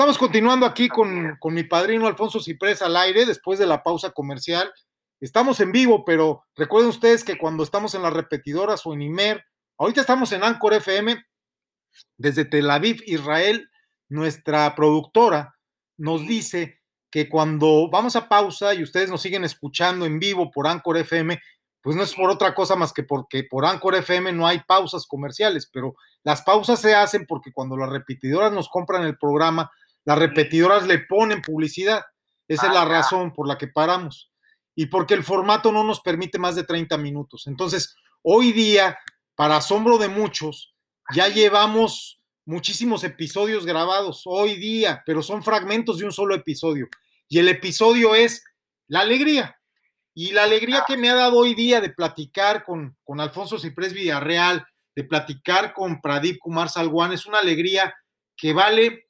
Estamos continuando aquí con, con, mi padrino Alfonso Ciprés al aire después de la pausa comercial. Estamos en vivo, pero recuerden ustedes que cuando estamos en las repetidoras o en IMER, ahorita estamos en Anchor FM, desde Tel Aviv, Israel, nuestra productora nos dice que cuando vamos a pausa y ustedes nos siguen escuchando en vivo por Anchor FM, pues no es por otra cosa más que porque por Anchor FM no hay pausas comerciales, pero las pausas se hacen porque cuando las repetidoras nos compran el programa, las repetidoras le ponen publicidad. Esa es la razón por la que paramos. Y porque el formato no nos permite más de 30 minutos. Entonces, hoy día, para asombro de muchos, ya llevamos muchísimos episodios grabados hoy día, pero son fragmentos de un solo episodio. Y el episodio es la alegría. Y la alegría que me ha dado hoy día de platicar con, con Alfonso Ciprés Villarreal, de platicar con Pradip Kumar Salguán, es una alegría que vale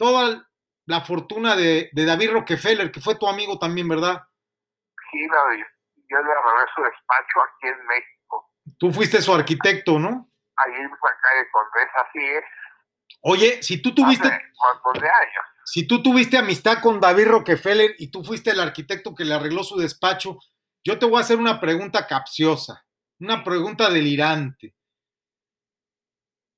toda la fortuna de, de, David Rockefeller, que fue tu amigo también, ¿verdad? Sí, David. Yo le arreglé su despacho aquí en México. Tú fuiste su arquitecto, ¿no? Ahí en la calle Condesa, así es. Oye, si tú tuviste... Hace de años. Si tú tuviste amistad con David Rockefeller y tú fuiste el arquitecto que le arregló su despacho, yo te voy a hacer una pregunta capciosa, una pregunta delirante.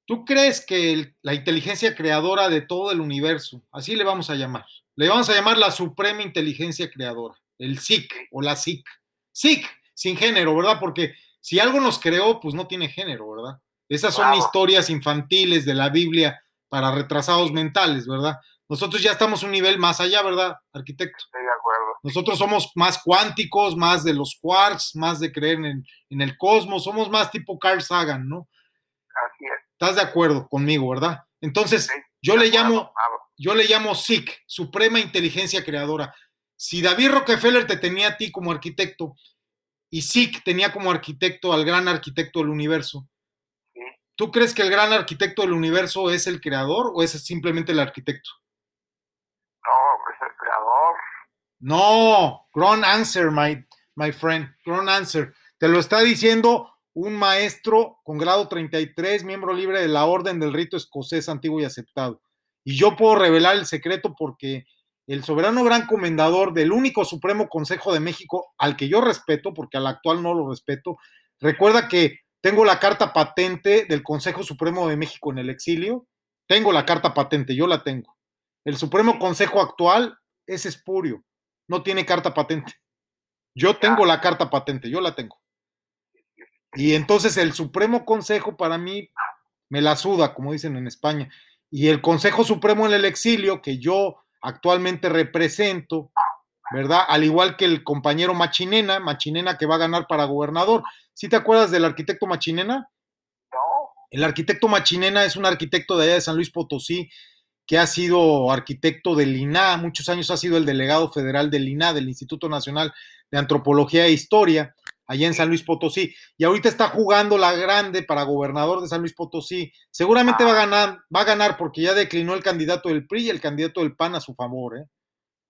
¿Tú crees que la inteligencia creadora de todo el universo, así le vamos a llamar, le vamos a llamar la suprema inteligencia creadora, el SIC o la SIC? SIC, sin género, ¿verdad? Porque si algo nos creó, pues no tiene género, ¿verdad? Esas son historias infantiles de la Biblia para retrasados mentales, ¿verdad? Nosotros ya estamos un nivel más allá, ¿verdad, arquitecto? Estoy de acuerdo. Nosotros somos más cuánticos, más de los quarks, más de creer en, en el cosmos, somos más tipo Carl Sagan, ¿no? Así es. ¿Estás de acuerdo conmigo, verdad? Entonces, sí, yo le acuerdo, llamo, claro. yo le llamo SIC, Suprema Inteligencia Creadora. Si David Rockefeller te tenía a ti como arquitecto y SIC tenía como arquitecto al gran arquitecto del universo, sí. ¿tú crees que el gran arquitecto del universo es el creador o es simplemente el arquitecto? No, es el creador. No, wrong answer, my, my friend, answer. Te lo está diciendo un maestro con grado 33, miembro libre de la Orden del Rito Escocés Antiguo y Aceptado. Y yo puedo revelar el secreto porque el soberano gran comendador del único Supremo Consejo de México, al que yo respeto, porque al actual no lo respeto, recuerda que tengo la carta patente del Consejo Supremo de México en el exilio. Tengo la carta patente, yo la tengo. El Supremo Consejo actual es espurio, no tiene carta patente. Yo tengo la carta patente, yo la tengo. Y entonces el Supremo Consejo para mí me la suda, como dicen en España. Y el Consejo Supremo en el exilio, que yo actualmente represento, ¿verdad? Al igual que el compañero Machinena, Machinena que va a ganar para gobernador. ¿Sí te acuerdas del arquitecto Machinena? No. El arquitecto Machinena es un arquitecto de allá de San Luis Potosí que ha sido arquitecto del INA, muchos años ha sido el delegado federal del INA, del Instituto Nacional de Antropología e Historia, allá en San Luis Potosí, y ahorita está jugando la grande para gobernador de San Luis Potosí. Seguramente va a ganar, va a ganar porque ya declinó el candidato del PRI y el candidato del PAN a su favor, ¿eh?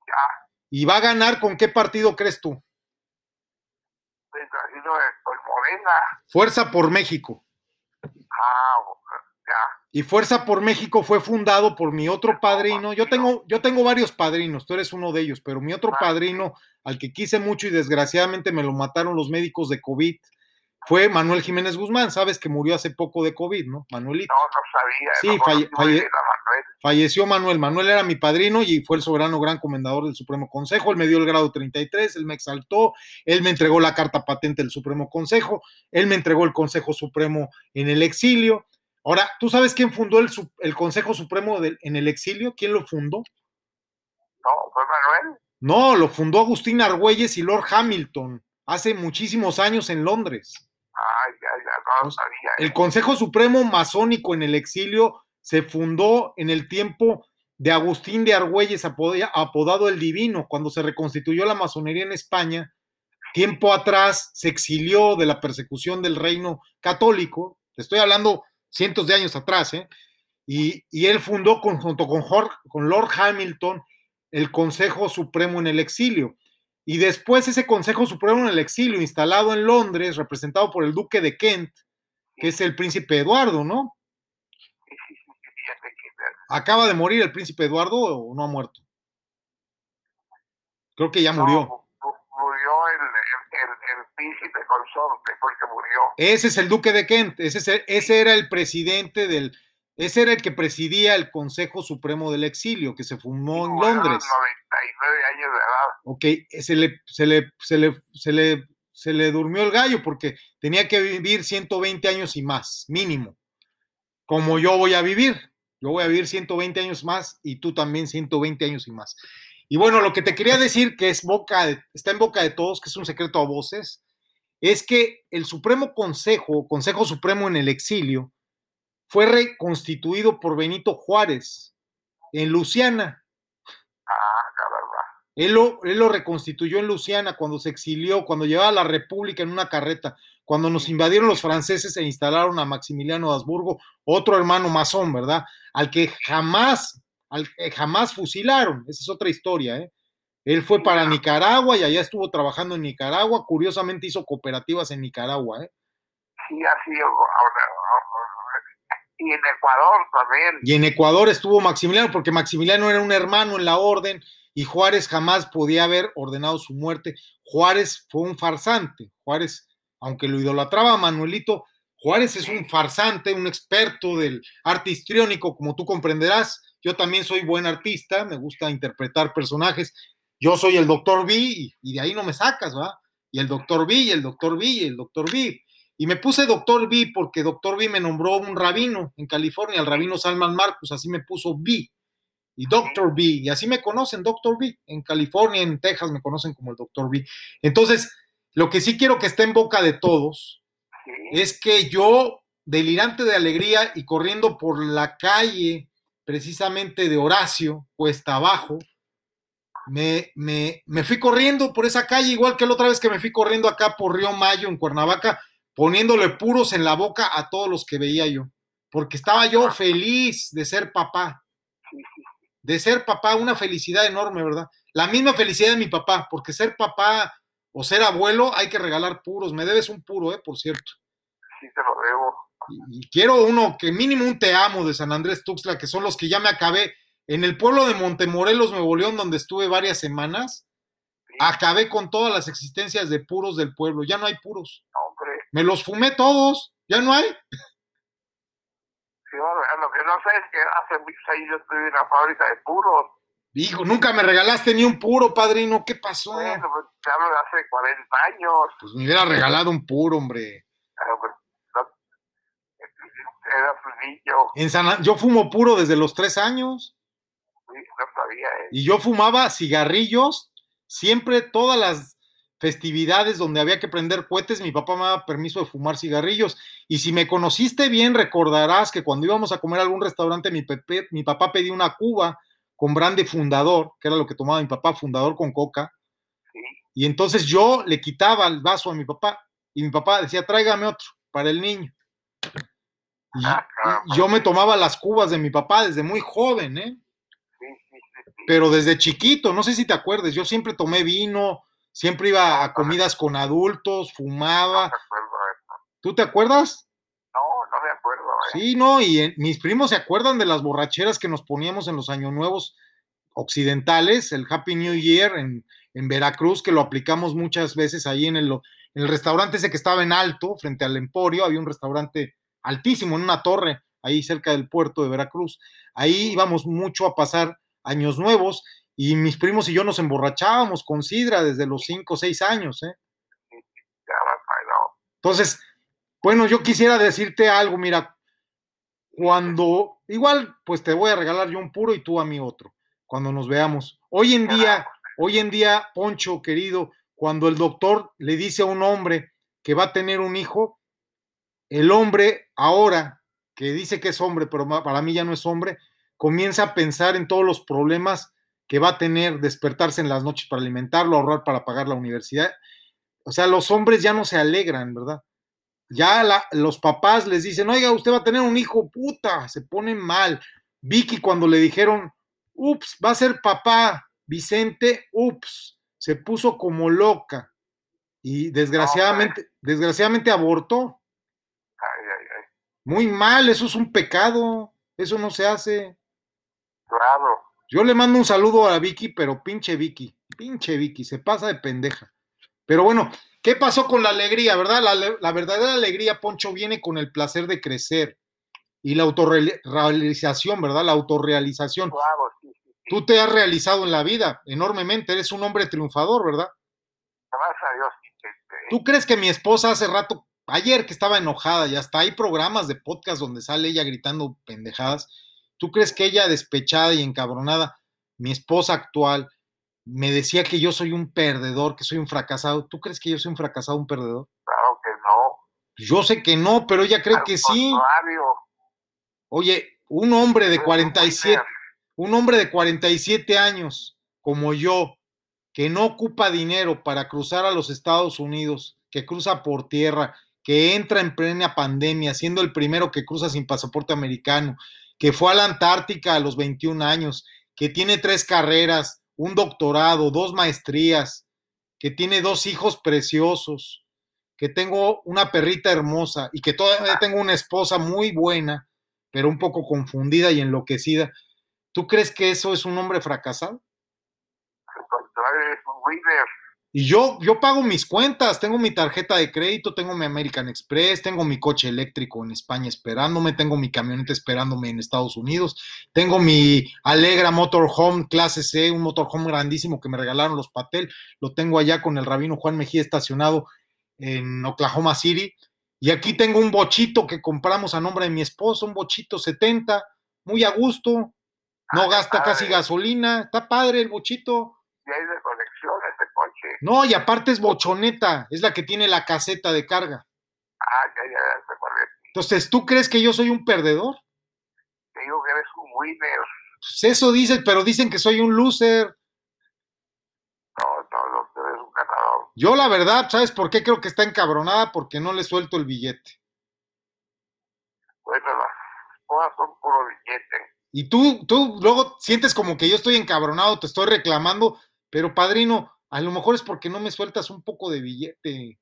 Ya. ¿Y va a ganar con qué partido crees tú? Pues, por Morena. Fuerza por México. Ah, ya. Y Fuerza por México fue fundado por mi otro padrino. Yo tengo, yo tengo varios padrinos, tú eres uno de ellos, pero mi otro padrino, al que quise mucho y desgraciadamente me lo mataron los médicos de COVID, fue Manuel Jiménez Guzmán. Sabes que murió hace poco de COVID, ¿no? Manuelito. No, no sabía. Sí, no falle, falle, Manuel. falleció Manuel. Manuel era mi padrino y fue el soberano gran comendador del Supremo Consejo. Él me dio el grado 33, él me exaltó, él me entregó la carta patente del Supremo Consejo, él me entregó el Consejo Supremo en el exilio. Ahora, ¿tú sabes quién fundó el, el Consejo Supremo de, en el exilio? ¿Quién lo fundó? No, fue Manuel. No, lo fundó Agustín Argüelles y Lord Hamilton hace muchísimos años en Londres. Ay, ya, ya, no lo sabía. El Consejo Supremo Masónico en el exilio se fundó en el tiempo de Agustín de Argüelles, apodado el Divino, cuando se reconstituyó la masonería en España. Tiempo atrás se exilió de la persecución del reino católico. Te estoy hablando cientos de años atrás, ¿eh? Y, y él fundó con, junto con, Lord Hamilton el Consejo Supremo en el exilio. Y después ese Consejo Supremo en el exilio, instalado en Londres, representado por el Duque de Kent, que es el príncipe Eduardo, ¿no? ¿Acaba de morir el príncipe Eduardo o no ha muerto? Creo que ya murió. Príncipe consorte, porque murió. Ese es el duque de Kent, ese, ese era el presidente del, ese era el que presidía el Consejo Supremo del Exilio, que se fundó en Londres. 99 años de edad. Ok, se le, se le, se le, se le, se le durmió el gallo porque tenía que vivir 120 años y más, mínimo. Como yo voy a vivir. Yo voy a vivir 120 años más y tú también 120 años y más. Y bueno, lo que te quería decir, que es boca está en boca de todos, que es un secreto a voces, es que el Supremo Consejo, Consejo Supremo en el exilio, fue reconstituido por Benito Juárez en Luciana. Ah, verdad. Él lo, él lo reconstituyó en Luciana cuando se exilió, cuando llevaba a la República en una carreta, cuando nos invadieron los franceses e instalaron a Maximiliano de Habsburgo, otro hermano masón, ¿verdad? Al que jamás, al que jamás fusilaron. Esa es otra historia, ¿eh? Él fue para Nicaragua y allá estuvo trabajando en Nicaragua. Curiosamente hizo cooperativas en Nicaragua, ¿eh? Sí, así, y en Ecuador también. Y en Ecuador estuvo Maximiliano, porque Maximiliano era un hermano en la orden y Juárez jamás podía haber ordenado su muerte. Juárez fue un farsante. Juárez, aunque lo idolatraba Manuelito, Juárez es un farsante, un experto del arte histriónico, como tú comprenderás. Yo también soy buen artista, me gusta interpretar personajes. Yo soy el doctor B y, de ahí no me sacas, ¿va? Y el doctor B, y el doctor B, y el doctor B. Y me puse Doctor B porque Doctor B me nombró un rabino en California, el rabino Salman Marcos, así me puso B. Y Doctor B, y así me conocen, Doctor B. En California, en Texas me conocen como el Doctor B. Entonces, lo que sí quiero que esté en boca de todos es que yo, delirante de alegría y corriendo por la calle precisamente de Horacio, cuesta abajo, me, me, me fui corriendo por esa calle, igual que la otra vez que me fui corriendo acá por Río Mayo, en Cuernavaca, poniéndole puros en la boca a todos los que veía yo, porque estaba yo feliz de ser papá, de ser papá, una felicidad enorme, ¿verdad? La misma felicidad de mi papá, porque ser papá o ser abuelo hay que regalar puros, me debes un puro, ¿eh? Por cierto. Sí, te lo debo. Y, quiero uno, que mínimo un te amo de San Andrés Tuxtla, que son los que ya me acabé. En el pueblo de Montemorelos, Nuevo León, donde estuve varias semanas, acabé con todas las existencias de puros del pueblo. Ya no hay puros. Hombre. Me los fumé todos, ya no hay. Sí, lo que no sé es que hace muchos años yo estuve en la fábrica de puros. Hijo, nunca me regalaste ni un puro, padrino. ¿Qué pasó? Bueno, pues te hablo de hace 40 años. Pues me hubiera regalado un puro, hombre. Claro, pues, no, era un niño. En San, yo fumo puro desde los tres años. Sí, no sabía, ¿eh? Y yo fumaba cigarrillos siempre, todas las festividades donde había que prender cohetes, mi papá me daba permiso de fumar cigarrillos. Y si me conociste bien, recordarás que cuando íbamos a comer a algún restaurante, mi, pepe, mi papá pedía una cuba con brande fundador, que era lo que tomaba mi papá, fundador con coca. Sí. Y entonces yo le quitaba el vaso a mi papá y mi papá decía, tráigame otro para el niño. Y, Ah, y yo me tomaba las cubas de mi papá desde muy joven, ¿eh? Pero desde chiquito, no sé si te acuerdes, yo siempre tomé vino, siempre iba a comidas con adultos, fumaba. acuerdo. ¿Tú te acuerdas? No, no me acuerdo. ¿eh? Sí, no, y en- mis primos se acuerdan de las borracheras que nos poníamos en los años nuevos occidentales, el Happy New Year en, en Veracruz, que lo aplicamos muchas veces ahí en el, en el restaurante ese que estaba en alto, frente al Emporio, había un restaurante altísimo en una torre, ahí cerca del puerto de Veracruz. Ahí íbamos mucho a pasar años nuevos y mis primos y yo nos emborrachábamos con sidra desde los 5 o 6 años, ¿eh? Entonces, bueno, yo quisiera decirte algo, mira, cuando, igual, pues te voy a regalar yo un puro y tú a mí otro, cuando nos veamos. Hoy en día, hoy en día, Poncho, querido, cuando el doctor le dice a un hombre que va a tener un hijo, el hombre ahora, que dice que es hombre, pero para mí ya no es hombre, comienza a pensar en todos los problemas que va a tener, despertarse en las noches para alimentarlo, ahorrar para pagar la universidad. O sea, los hombres ya no se alegran, ¿verdad? Ya la- los papás les dicen, oiga, usted va a tener un hijo, puta, se ponen mal. Vicky cuando le dijeron, ups, va a ser papá, Vicente, ups, se puso como loca y desgraciadamente, desgraciadamente abortó. ay, ay, ay. Muy mal, eso es un pecado, eso no se hace. Claro. Yo le mando un saludo a Vicky, pero pinche Vicky, pinche Vicky, se pasa de pendeja. Pero bueno, ¿qué pasó con la alegría, verdad? La, la verdadera alegría, Poncho, viene con el placer de crecer y la autorrealización, ¿verdad? La autorrealización. Claro, sí, sí, sí. Tú te has realizado en la vida enormemente, eres un hombre triunfador, ¿verdad? Gracias a Dios. ¿Tú crees que mi esposa hace rato, ayer que estaba enojada, y hasta hay programas de podcast donde sale ella gritando pendejadas, ¿tú crees que ella despechada y encabronada, mi esposa actual, me decía que yo soy un perdedor, que soy un fracasado? ¿Tú crees que yo soy un fracasado, un perdedor? claro que no. Yo sé que no, pero ella cree Al que sí. Oye, un hombre de eres un 47, líder. un hombre de 47 años como yo, que no ocupa dinero para cruzar a los Estados Unidos, que cruza por tierra, que entra en plena pandemia, siendo el primero que cruza sin pasaporte americano, que fue a la Antártica a los 21 años, que tiene tres carreras, un doctorado, dos maestrías, que tiene dos hijos preciosos, que tengo una perrita hermosa y que todavía tengo una esposa muy buena, pero un poco confundida y enloquecida. ¿Tú crees que eso es un hombre fracasado? Contrario, eres un. Y yo, yo pago mis cuentas, tengo mi tarjeta de crédito, tengo mi American Express, tengo mi coche eléctrico en España esperándome, tengo mi camioneta esperándome en Estados Unidos, tengo mi Alegra Motorhome clase C, un motorhome grandísimo que me regalaron los Patel, lo tengo allá con el rabino Juan Mejía estacionado en Oklahoma City. Y aquí tengo un bochito que compramos a nombre de mi esposo, un bochito 70, muy a gusto, no Ah, gasta casi gasolina, está padre el bochito. Y de conexión ese coche. No, y aparte es bochoneta, es la que tiene la caseta de carga. Ah, ya, ya, ya. Entonces, ¿tú crees que yo soy un perdedor? Te digo que eres un winner. Pues eso dicen, pero dicen que soy un loser. No, no, no, tú eres un ganador. Yo la verdad, ¿sabes por qué creo que está encabronada? Porque no le suelto el billete. Bueno, las cosas son puro billete. Y tú, tú luego sientes como que yo estoy encabronado, te estoy reclamando, pero padrino, a lo mejor es porque no me sueltas un poco de billete.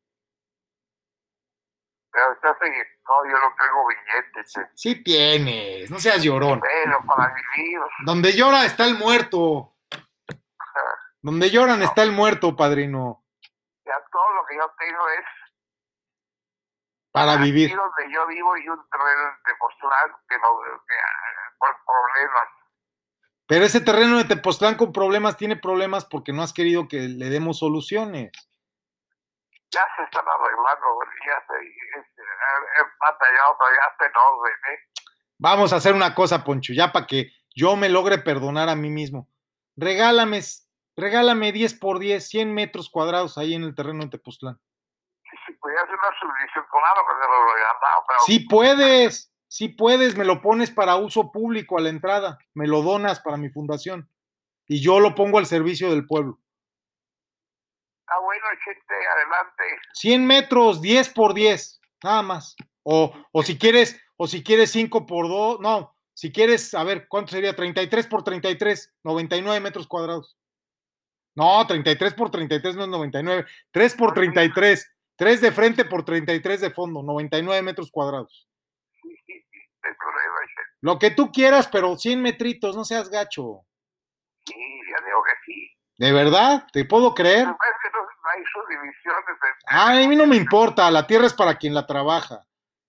Pero estás en... No, yo no tengo billetes. che. Sí tienes, no seas llorón. Pero para vivir. Donde llora está el muerto. Donde lloran está el muerto, padrino. Ya todo lo que yo tengo es Para aquí vivir. donde yo vivo y un terreno en Tepoztlán que no que, ah, por problemas. Pero ese terreno de Tepoztlán con problemas tiene problemas porque no has querido que le demos soluciones. Ya se están arreglando, ya se este, he batallado, ya está en orden, ¿eh? Vamos a hacer una cosa, Poncho, ya para que yo me logre perdonar a mí mismo. Regálame, regálame 10 por 10, 100 metros cuadrados ahí en el terreno de Tepoztlán. Si, si pudiera hacer una subdivisión, claro que se lo he ganado, pero Sí puedes, sí puedes, me lo pones para uso público a la entrada, me lo donas para mi fundación y yo lo pongo al servicio del pueblo. está bueno, gente, adelante. 100 metros, 10 por 10, nada más. O, o si quieres, o si quieres 5 por 2, no, si quieres, a ver, ¿cuánto sería? 33 por 33, 99 metros cuadrados. No, 33 por 33 no es 99, 3 por 33, 3 de frente por 33 de fondo, 99 metros cuadrados. Problema. Lo que tú quieras, pero 100 metritos, no seas gacho. Sí, ya digo que sí. ¿De verdad? ¿Te puedo creer? Pero es que no, no hay subdivisiones. Ay, a mí no me importa, la tierra es para quien la trabaja.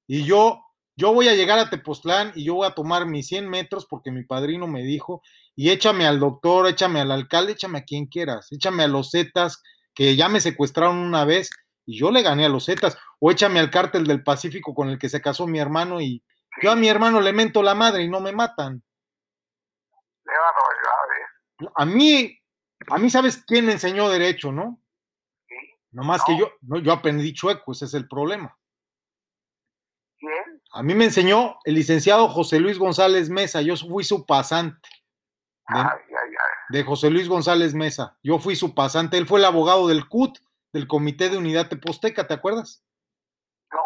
Y yo, yo voy a llegar a Tepoztlán y yo voy a tomar mis 100 metros porque mi padrino me dijo, y échame al doctor, échame al alcalde, échame a quien quieras, échame a los Zetas, que ya me secuestraron una vez y yo le gané a los Zetas, o échame al cártel del Pacífico con el que se casó mi hermano y yo a mi hermano le mento la madre y no me matan. ¿eh? A mí, a mí sabes quién me enseñó derecho, ¿no? Sí. Nomás que yo, no, yo aprendí chueco, ese es el problema. ¿Quién? A mí me enseñó el licenciado José Luis González Mesa, yo fui su pasante de, Ay, ay, ay. de José Luis González Mesa, yo fui su pasante, él fue el abogado del CUT, del Comité de Unidad Teposteca, ¿te acuerdas? No,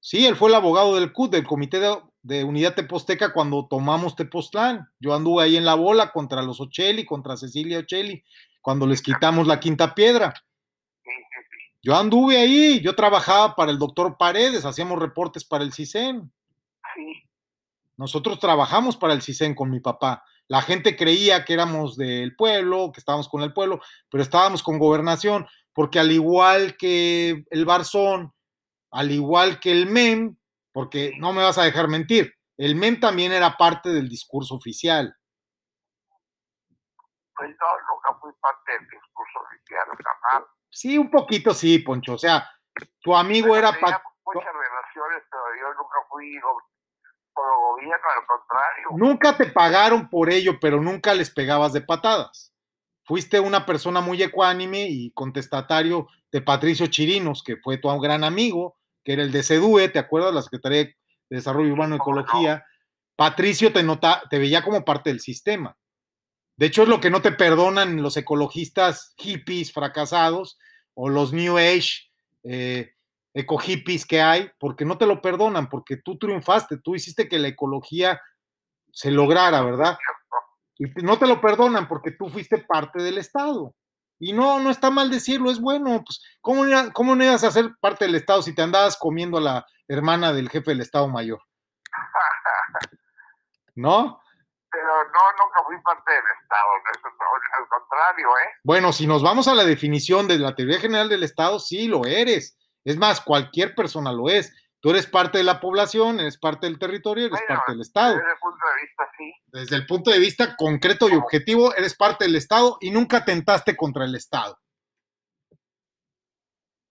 Sí, él fue el abogado del CUT, del Comité de, de Unidad Teposteca cuando tomamos Tepoztlán. Yo anduve ahí en la bola contra los Ochelli, contra Cecilia Ochelli, cuando les quitamos la quinta piedra. Yo anduve ahí, yo trabajaba para el doctor Paredes, hacíamos reportes para el CISEN. Nosotros trabajamos para el CISEN con mi papá. La gente creía que éramos del pueblo, que estábamos con el pueblo, pero estábamos con gobernación, porque al igual que el Barzón, al igual que el MEM, porque no me vas a dejar mentir, el MEM también era parte del discurso oficial. Pues no, nunca fui parte del discurso oficial, jamás. Sí, un poquito sí, Poncho. O sea, tu amigo era... Pa muchas relaciones, pero yo nunca fui por el gobierno, al contrario. Nunca te pagaron por ello, pero nunca les pegabas de patadas. Fuiste una persona muy ecuánime y contestatario de Patricio Chirinos, que fue tu gran amigo, que era el de CEDUE, ¿te acuerdas? La Secretaría de Desarrollo Urbano y Ecología. Patricio te, nota, te veía como parte del sistema. De hecho, es lo que no te perdonan los ecologistas hippies fracasados o los New Age eh, eco hippies que hay, porque no te lo perdonan, porque tú triunfaste, tú hiciste que la ecología se lograra, ¿verdad? Y no te lo perdonan porque tú fuiste parte del Estado. Y no, no está mal decirlo, es bueno. Pues, ¿cómo, ¿Cómo no ibas a ser parte del Estado si te andabas comiendo a la hermana del jefe del Estado Mayor? ¿No? Pero no, nunca fui parte del Estado, al contrario, ¿eh? Bueno, si nos vamos a la definición de la teoría general del Estado, sí lo eres. Es más, cualquier persona lo es. Tú eres parte de la población, eres parte del territorio, eres parte del Estado. Desde el punto de vista, sí. Desde el punto de vista concreto y objetivo, eres parte del Estado y nunca tentaste contra el Estado.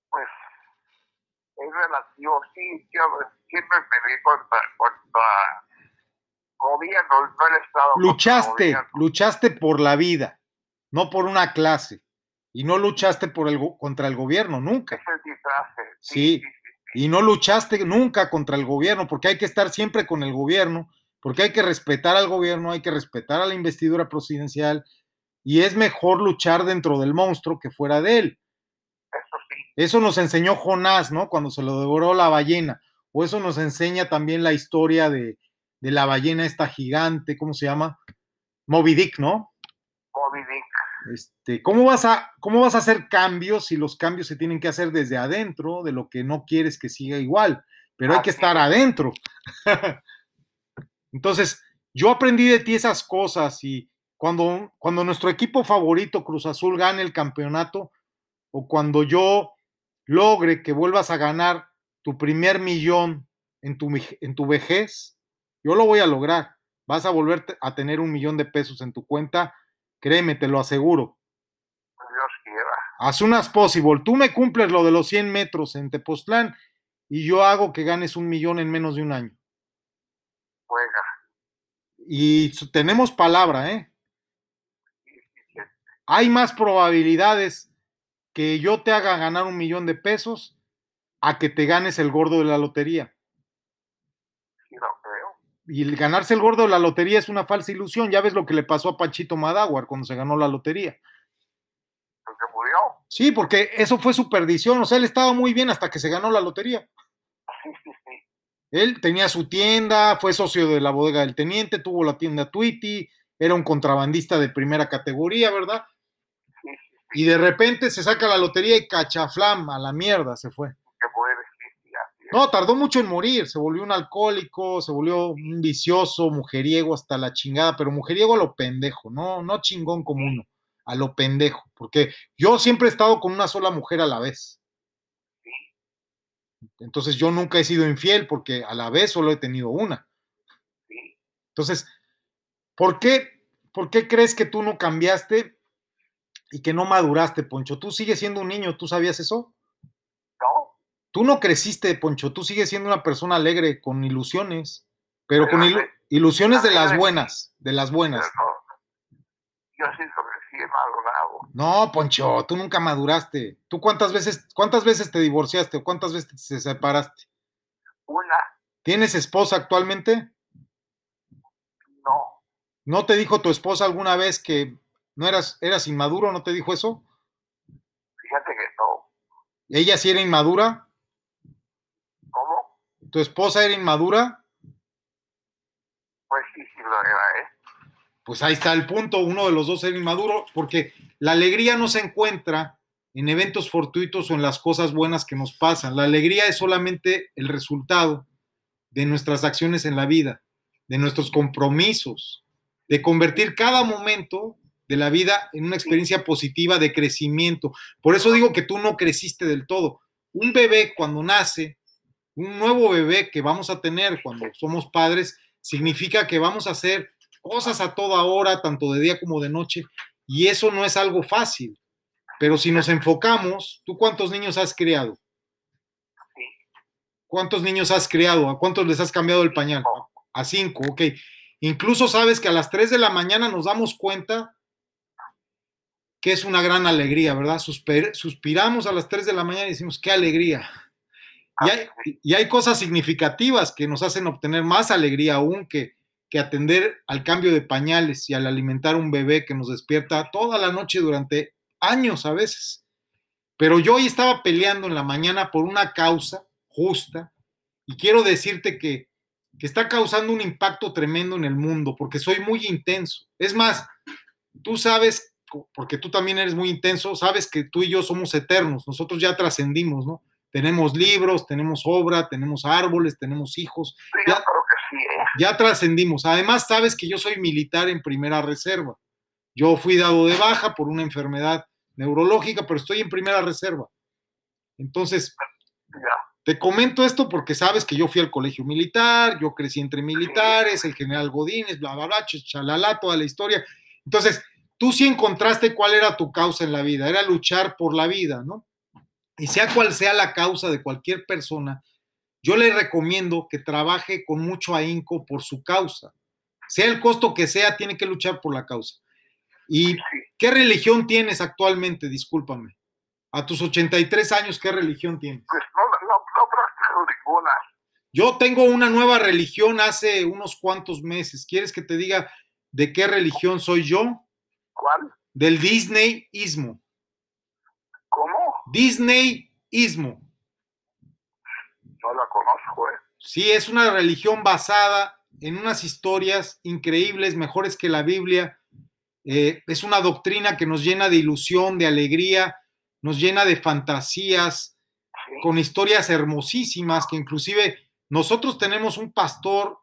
Pues es relativo, sí. Yo siempre peleé contra, contra gobierno, no el Estado. Luchaste, luchaste por la vida, no por una clase. Y no luchaste por el, contra el gobierno, nunca. Es el disfrace. sí, y no luchaste nunca contra el gobierno, porque hay que estar siempre con el gobierno, porque hay que respetar al gobierno, hay que respetar a la investidura presidencial, y es mejor luchar dentro del monstruo que fuera de él. Eso sí. Eso nos enseñó Jonás, ¿no? Cuando se lo devoró la ballena, o eso nos enseña también la historia de, de la ballena esta gigante, ¿cómo se llama? Moby Dick, ¿no? Este, ¿cómo, vas a, ¿Cómo vas a hacer cambios si los cambios se tienen que hacer desde adentro de lo que no quieres que siga igual? Pero hay que estar adentro. Entonces, yo aprendí de ti esas cosas y cuando, cuando nuestro equipo favorito, Cruz Azul, gane el campeonato o cuando yo logre que vuelvas a ganar tu primer millón en tu, en tu vejez, yo lo voy a lograr. Vas a volver a tener un millón de pesos en tu cuenta Créeme, te lo aseguro. Dios quiera. As soon as possible. Tú me cumples lo de los 100 metros en Tepoztlán y yo hago que ganes un millón en menos de un año. Juega. Y tenemos palabra, ¿eh? Hay más probabilidades que yo te haga ganar un millón de pesos a que te ganes el gordo de la lotería y el ganarse el gordo de la lotería es una falsa ilusión. Ya ves lo que le pasó a Panchito Madaguar cuando se ganó la lotería. ¿Porque murió? Sí, porque eso fue su perdición. O sea, él estaba muy bien hasta que se ganó la lotería. Él tenía su tienda, fue socio de la bodega del teniente, tuvo la tienda Tweety, era un contrabandista de primera categoría, ¿verdad? Y de repente se saca la lotería y cachaflam, a la mierda se fue. No, tardó mucho en morir, se volvió un alcohólico, se volvió un vicioso, mujeriego hasta la chingada, pero mujeriego a lo pendejo, no, no chingón como uno, a lo pendejo, porque yo siempre he estado con una sola mujer a la vez. Entonces yo nunca he sido infiel porque a la vez solo he tenido una. Entonces, ¿por qué, ¿por qué crees que tú no cambiaste y que no maduraste, Poncho? Tú sigues siendo un niño, ¿tú sabías eso? Tú no creciste, Poncho, tú sigues siendo una persona alegre, con ilusiones, pero con ilusiones de las buenas, de las buenas. Yo siento que sí he madurado. No, Poncho, tú nunca maduraste. ¿Tú cuántas veces, cuántas veces te divorciaste o cuántas veces te separaste? Una. ¿Tienes esposa actualmente? No. ¿No te dijo tu esposa alguna vez que no eras, eras inmaduro? ¿No te dijo eso? Fíjate que no. ¿Ella sí era inmadura? ¿Tu esposa era inmadura? Pues sí, sí lo era, ¿eh? Pues ahí está el punto, uno de los dos era inmaduro, porque la alegría no se encuentra en eventos fortuitos o en las cosas buenas que nos pasan. La alegría es solamente el resultado de nuestras acciones en la vida, de nuestros compromisos. de convertir cada momento de la vida en una experiencia positiva de crecimiento. Por eso digo que tú no creciste del todo. Un bebé cuando nace, un nuevo bebé que vamos a tener cuando somos padres, significa que vamos a hacer cosas a toda hora, tanto de día como de noche, y eso no es algo fácil. Pero si nos enfocamos, ¿tú cuántos niños has criado? ¿Cuántos niños has criado? ¿A cuántos les has cambiado el pañal? A cinco, ok. Incluso sabes que a las tres de la mañana nos damos cuenta que es una gran alegría, ¿verdad? suspiramos a las 3 de la mañana y decimos, qué alegría. Y hay, cosas significativas que nos hacen obtener más alegría aún que, que atender al cambio de pañales y al alimentar un bebé que nos despierta toda la noche durante años a veces. Pero yo hoy estaba peleando en la mañana por una causa justa y quiero decirte que, que está causando un impacto tremendo en el mundo porque soy muy intenso. Es más, tú sabes porque tú también eres muy intenso, sabes que tú y yo somos eternos, nosotros ya trascendimos, ¿no? Tenemos libros, tenemos obra, tenemos árboles, tenemos hijos. ya, creo que sí, ¿eh? ya trascendimos. Además, sabes que yo soy militar en primera reserva. Yo fui dado de baja por una enfermedad neurológica, pero estoy en primera reserva. Entonces, te comento esto porque sabes que yo fui al colegio militar, yo crecí entre militares, el general Godínez, bla, bla, bla, chalala, toda la historia. Entonces, tú sí encontraste cuál era tu causa en la vida, era luchar por la vida, ¿no? Y sea cual sea la causa de cualquier persona, yo le recomiendo que trabaje con mucho ahínco por su causa. Sea el costo que sea, tiene que luchar por la causa. ¿Y qué religión tienes actualmente? Discúlpame. A tus 83 años, ¿qué religión tienes? Pues no, no, no practico ninguna. Yo tengo una nueva religión hace unos cuantos meses. ¿Quieres que te diga de qué religión soy yo? ¿Cuál? Del Disneyismo. Disneyismo. No la conozco, ¿eh? Sí, es una religión basada en unas historias increíbles, mejores que la Biblia. Eh, es una doctrina que nos llena de ilusión, de alegría, nos llena de fantasías, con historias hermosísimas, que inclusive nosotros tenemos un pastor,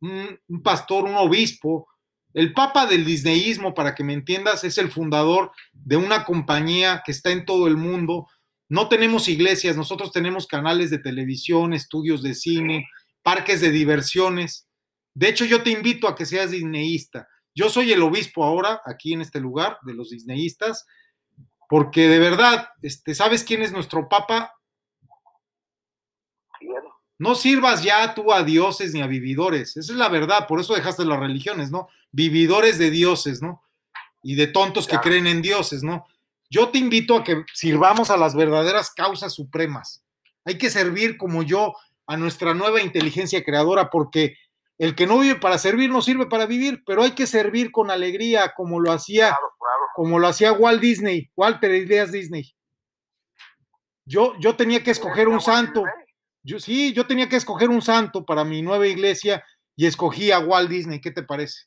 un pastor, un obispo, el papa del disneyismo, para que me entiendas, es el fundador de una compañía que está en todo el mundo. No tenemos iglesias, nosotros tenemos canales de televisión, estudios de cine, parques de diversiones. De hecho, yo te invito a que seas disneyista. Yo soy el obispo ahora, aquí en este lugar, de los disneyistas, porque de verdad, este, ¿sabes quién es nuestro papa? No sirvas ya tú a dioses ni a vividores. Esa es la verdad, por eso dejaste las religiones, ¿no? Vividores de dioses, ¿no? Y de tontos que creen en dioses, ¿no? Yo te invito a que sirvamos a las verdaderas causas supremas. Hay que servir como yo a nuestra nueva inteligencia creadora, porque el que no vive para servir no sirve para vivir, pero hay que servir con alegría, como lo hacía, como lo hacía Walt Disney, Walter Ideas Disney. Yo, yo tenía que escoger un santo. Yo sí, yo tenía que escoger un santo para mi nueva iglesia y escogí a Walt Disney. ¿Qué te parece?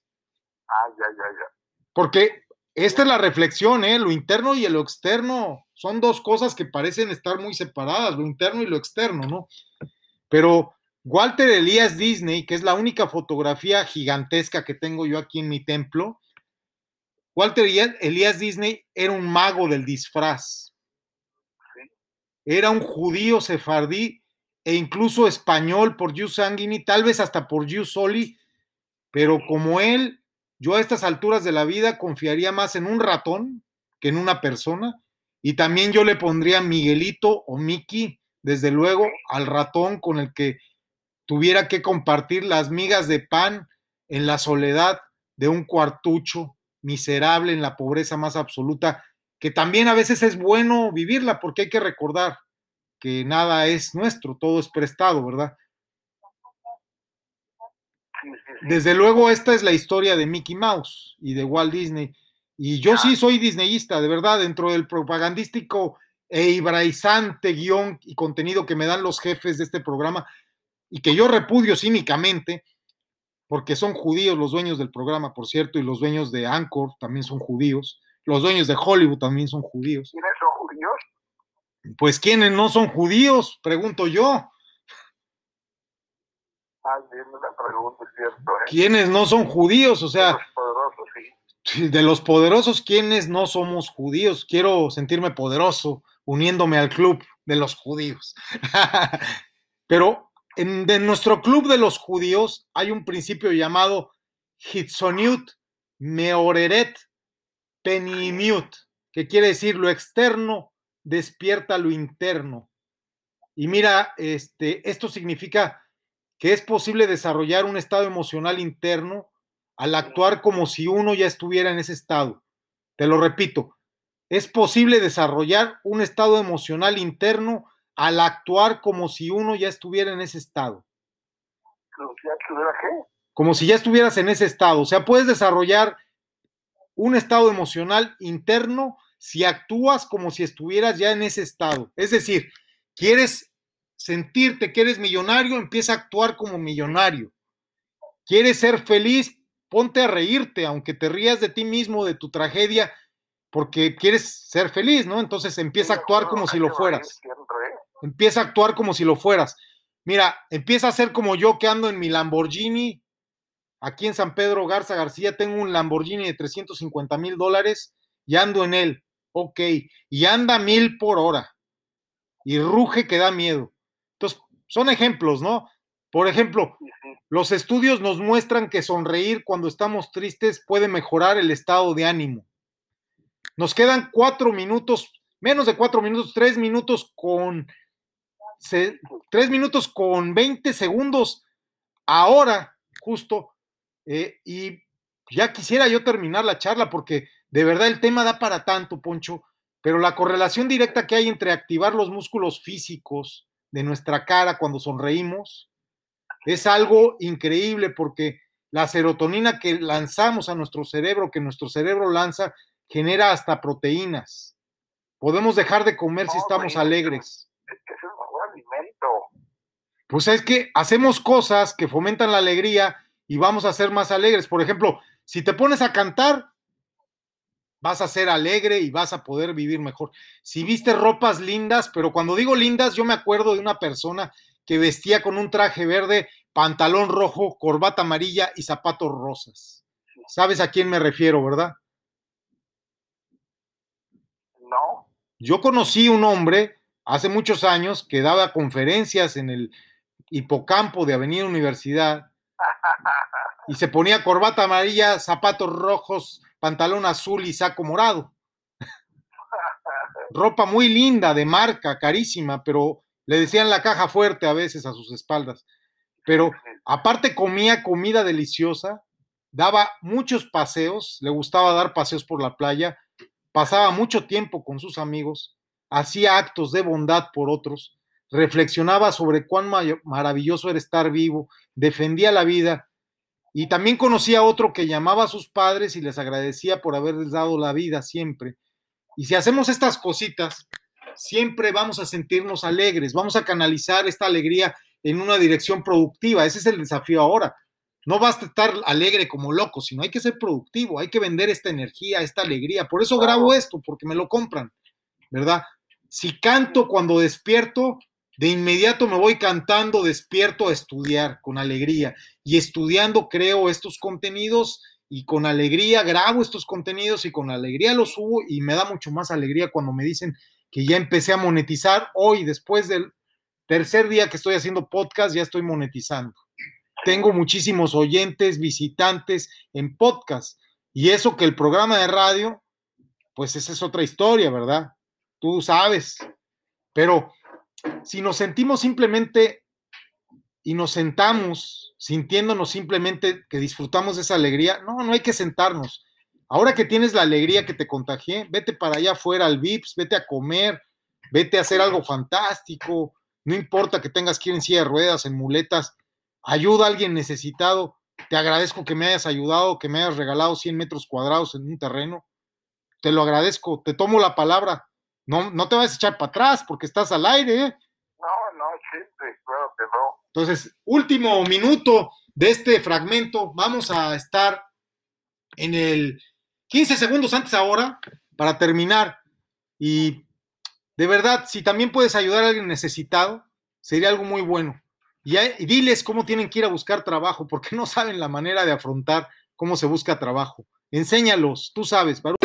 Ah, ya, ya, ya. Porque esta es la reflexión, ¿eh? Lo interno y lo externo son dos cosas que parecen estar muy separadas, lo interno y lo externo, ¿no? Pero Walter Elías Disney, que es la única fotografía gigantesca que tengo yo aquí en mi templo, Walter Elías Disney era un mago del disfraz. Era un judío sefardí e incluso español por Gius Sanguini, tal vez hasta por Gius Soli, pero como él, yo a estas alturas de la vida confiaría más en un ratón que en una persona, y también yo le pondría Miguelito o Miki, desde luego, al ratón con el que tuviera que compartir las migas de pan en la soledad de un cuartucho miserable en la pobreza más absoluta, que también a veces es bueno vivirla porque hay que recordar, que nada es nuestro, todo es prestado, ¿verdad? Desde luego, esta es la historia de Mickey Mouse y de Walt Disney. Y yo sí soy disneyista, de verdad, dentro del propagandístico e ibraizante guion y contenido que me dan los jefes de este programa y que yo repudio cínicamente, porque son judíos los dueños del programa, por cierto, y los dueños de Anchor también son judíos, los dueños de Hollywood también son judíos. ¿Quiénes son judíos? Pues ¿quiénes no son judíos? Pregunto yo. Pregunta, es cierto. ¿eh? ¿Quiénes no son judíos? O sea, De los poderosos, ¿quiénes no somos judíos? Quiero sentirme poderoso uniéndome al club de los judíos. Pero en nuestro club de los judíos hay un principio llamado Hitsoniut Meoreret Penimiut, que quiere decir lo externo despierta lo interno. Y mira, este, esto significa que es posible desarrollar un estado emocional interno al actuar como si uno ya estuviera en ese estado. Te lo repito, es posible desarrollar un estado emocional interno al actuar como si uno ya estuviera en ese estado. Como si ya estuvieras en ese estado. O sea, puedes desarrollar un estado emocional interno si actúas como si estuvieras ya en ese estado. Es decir, quieres sentirte que eres millonario, empieza a actuar como millonario. Quieres ser feliz, ponte a reírte, aunque te rías de ti mismo, de tu tragedia, porque quieres ser feliz, ¿no? Entonces empieza a actuar como si lo fueras. Empieza a actuar como si lo fueras. Mira, empieza a ser como yo que ando en mi Lamborghini. Aquí en San Pedro Garza García tengo un Lamborghini de 350 mil dólares y ando en él. Ok, y anda mil por hora. Y ruge que da miedo. Entonces, son ejemplos, ¿no? Por ejemplo, los estudios nos muestran que sonreír cuando estamos tristes puede mejorar el estado de ánimo. Nos quedan cuatro minutos, menos de cuatro minutos, tres minutos con tres minutos con 20 segundos ahora, justo, eh, y ya quisiera yo terminar la charla porque de verdad el tema da para tanto, Poncho, pero la correlación directa que hay entre activar los músculos físicos de nuestra cara cuando sonreímos es algo increíble porque la serotonina que lanzamos a nuestro cerebro, que nuestro cerebro lanza, genera hasta proteínas. Podemos dejar de comer si estamos alegres. Es que es un mejor alimento. Pues es que hacemos cosas que fomentan la alegría y vamos a ser más alegres. Por ejemplo, si te pones a cantar, vas a ser alegre y vas a poder vivir mejor. Si viste ropas lindas, pero cuando digo lindas, yo me acuerdo de una persona que vestía con un traje verde, pantalón rojo, corbata amarilla y zapatos rosas. ¿Sabes a quién me refiero, verdad? No. Yo conocí un hombre hace muchos años que daba conferencias en el hipocampo de Avenida Universidad y se ponía corbata amarilla, zapatos rojos, pantalón azul y saco morado. Ropa muy linda, de marca, carísima, pero le decían la caja fuerte a veces a sus espaldas. Pero aparte comía comida deliciosa, daba muchos paseos, le gustaba dar paseos por la playa, pasaba mucho tiempo con sus amigos, hacía actos de bondad por otros, reflexionaba sobre cuán maravilloso era estar vivo, defendía la vida y también conocía a otro que llamaba a sus padres y les agradecía por haberles dado la vida siempre. Y si hacemos estas cositas, siempre vamos a sentirnos alegres, vamos a canalizar esta alegría en una dirección productiva. Ese es el desafío ahora. No basta estar alegre como loco, sino hay que ser productivo, hay que vender esta energía, esta alegría. Por eso grabo esto, porque me lo compran, ¿verdad? Si canto cuando despierto, de inmediato me voy cantando, despierto a estudiar con alegría y estudiando creo estos contenidos y con alegría grabo estos contenidos y con alegría los subo y me da mucho más alegría cuando me dicen que ya empecé a monetizar hoy, después del tercer día que estoy haciendo podcast, ya estoy monetizando. Tengo muchísimos oyentes, visitantes en podcast y eso que el programa de radio, pues esa es otra historia, ¿verdad? Tú sabes, pero si nos sentimos simplemente y nos sentamos sintiéndonos simplemente que disfrutamos de esa alegría, no, no hay que sentarnos. Ahora que tienes la alegría que te contagié, vete para allá afuera al VIPS, vete a comer, vete a hacer algo fantástico, no importa que tengas que ir en silla de ruedas, en muletas, ayuda a alguien necesitado. Te agradezco que me hayas ayudado, que me hayas regalado 100 metros cuadrados en un terreno. Te lo agradezco, te tomo la palabra. No, no te vas a echar para atrás porque estás al aire. ¿eh? No, no, siempre, claro que no. Entonces, último minuto de este fragmento. Vamos a estar en el 15 segundos antes ahora para terminar. Y de verdad, si también puedes ayudar a alguien necesitado, sería algo muy bueno. Y, y, diles cómo tienen que ir a buscar trabajo, porque no saben la manera de afrontar cómo se busca trabajo. Enséñalos, tú sabes. Baruch.